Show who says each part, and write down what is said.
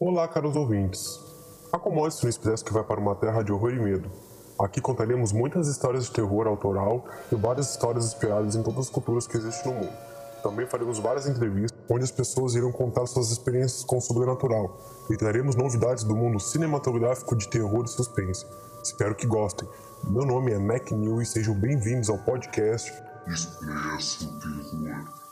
Speaker 1: Olá, caros ouvintes. Acomode-se no Expresso que vai para uma terra de horror e medo. Aqui contaremos muitas histórias de terror autoral e várias histórias inspiradas em todas as culturas que existem no mundo. Também faremos várias entrevistas onde as pessoas irão contar suas experiências com o sobrenatural e traremos novidades do mundo cinematográfico de terror e suspense. Espero que gostem. Meu nome é Mac New e sejam bem-vindos ao podcast
Speaker 2: Expresso Terror.